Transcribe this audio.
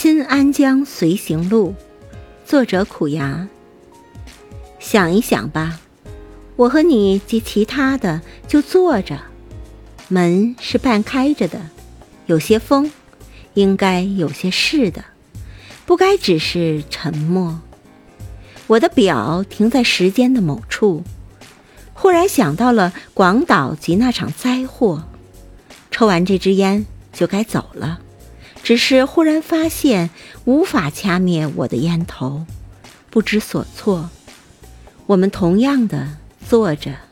新安江随行录，作者苦牙。想一想吧，我和你及其他的就坐着，门是半开着的，有些风，应该有些事的，不该只是沉默。我的表停在时间的某处，忽然想到了广岛及那场灾祸，抽完这支烟就该走了。只是忽然发现无法掐灭我的烟头，不知所措。我们同样的坐着。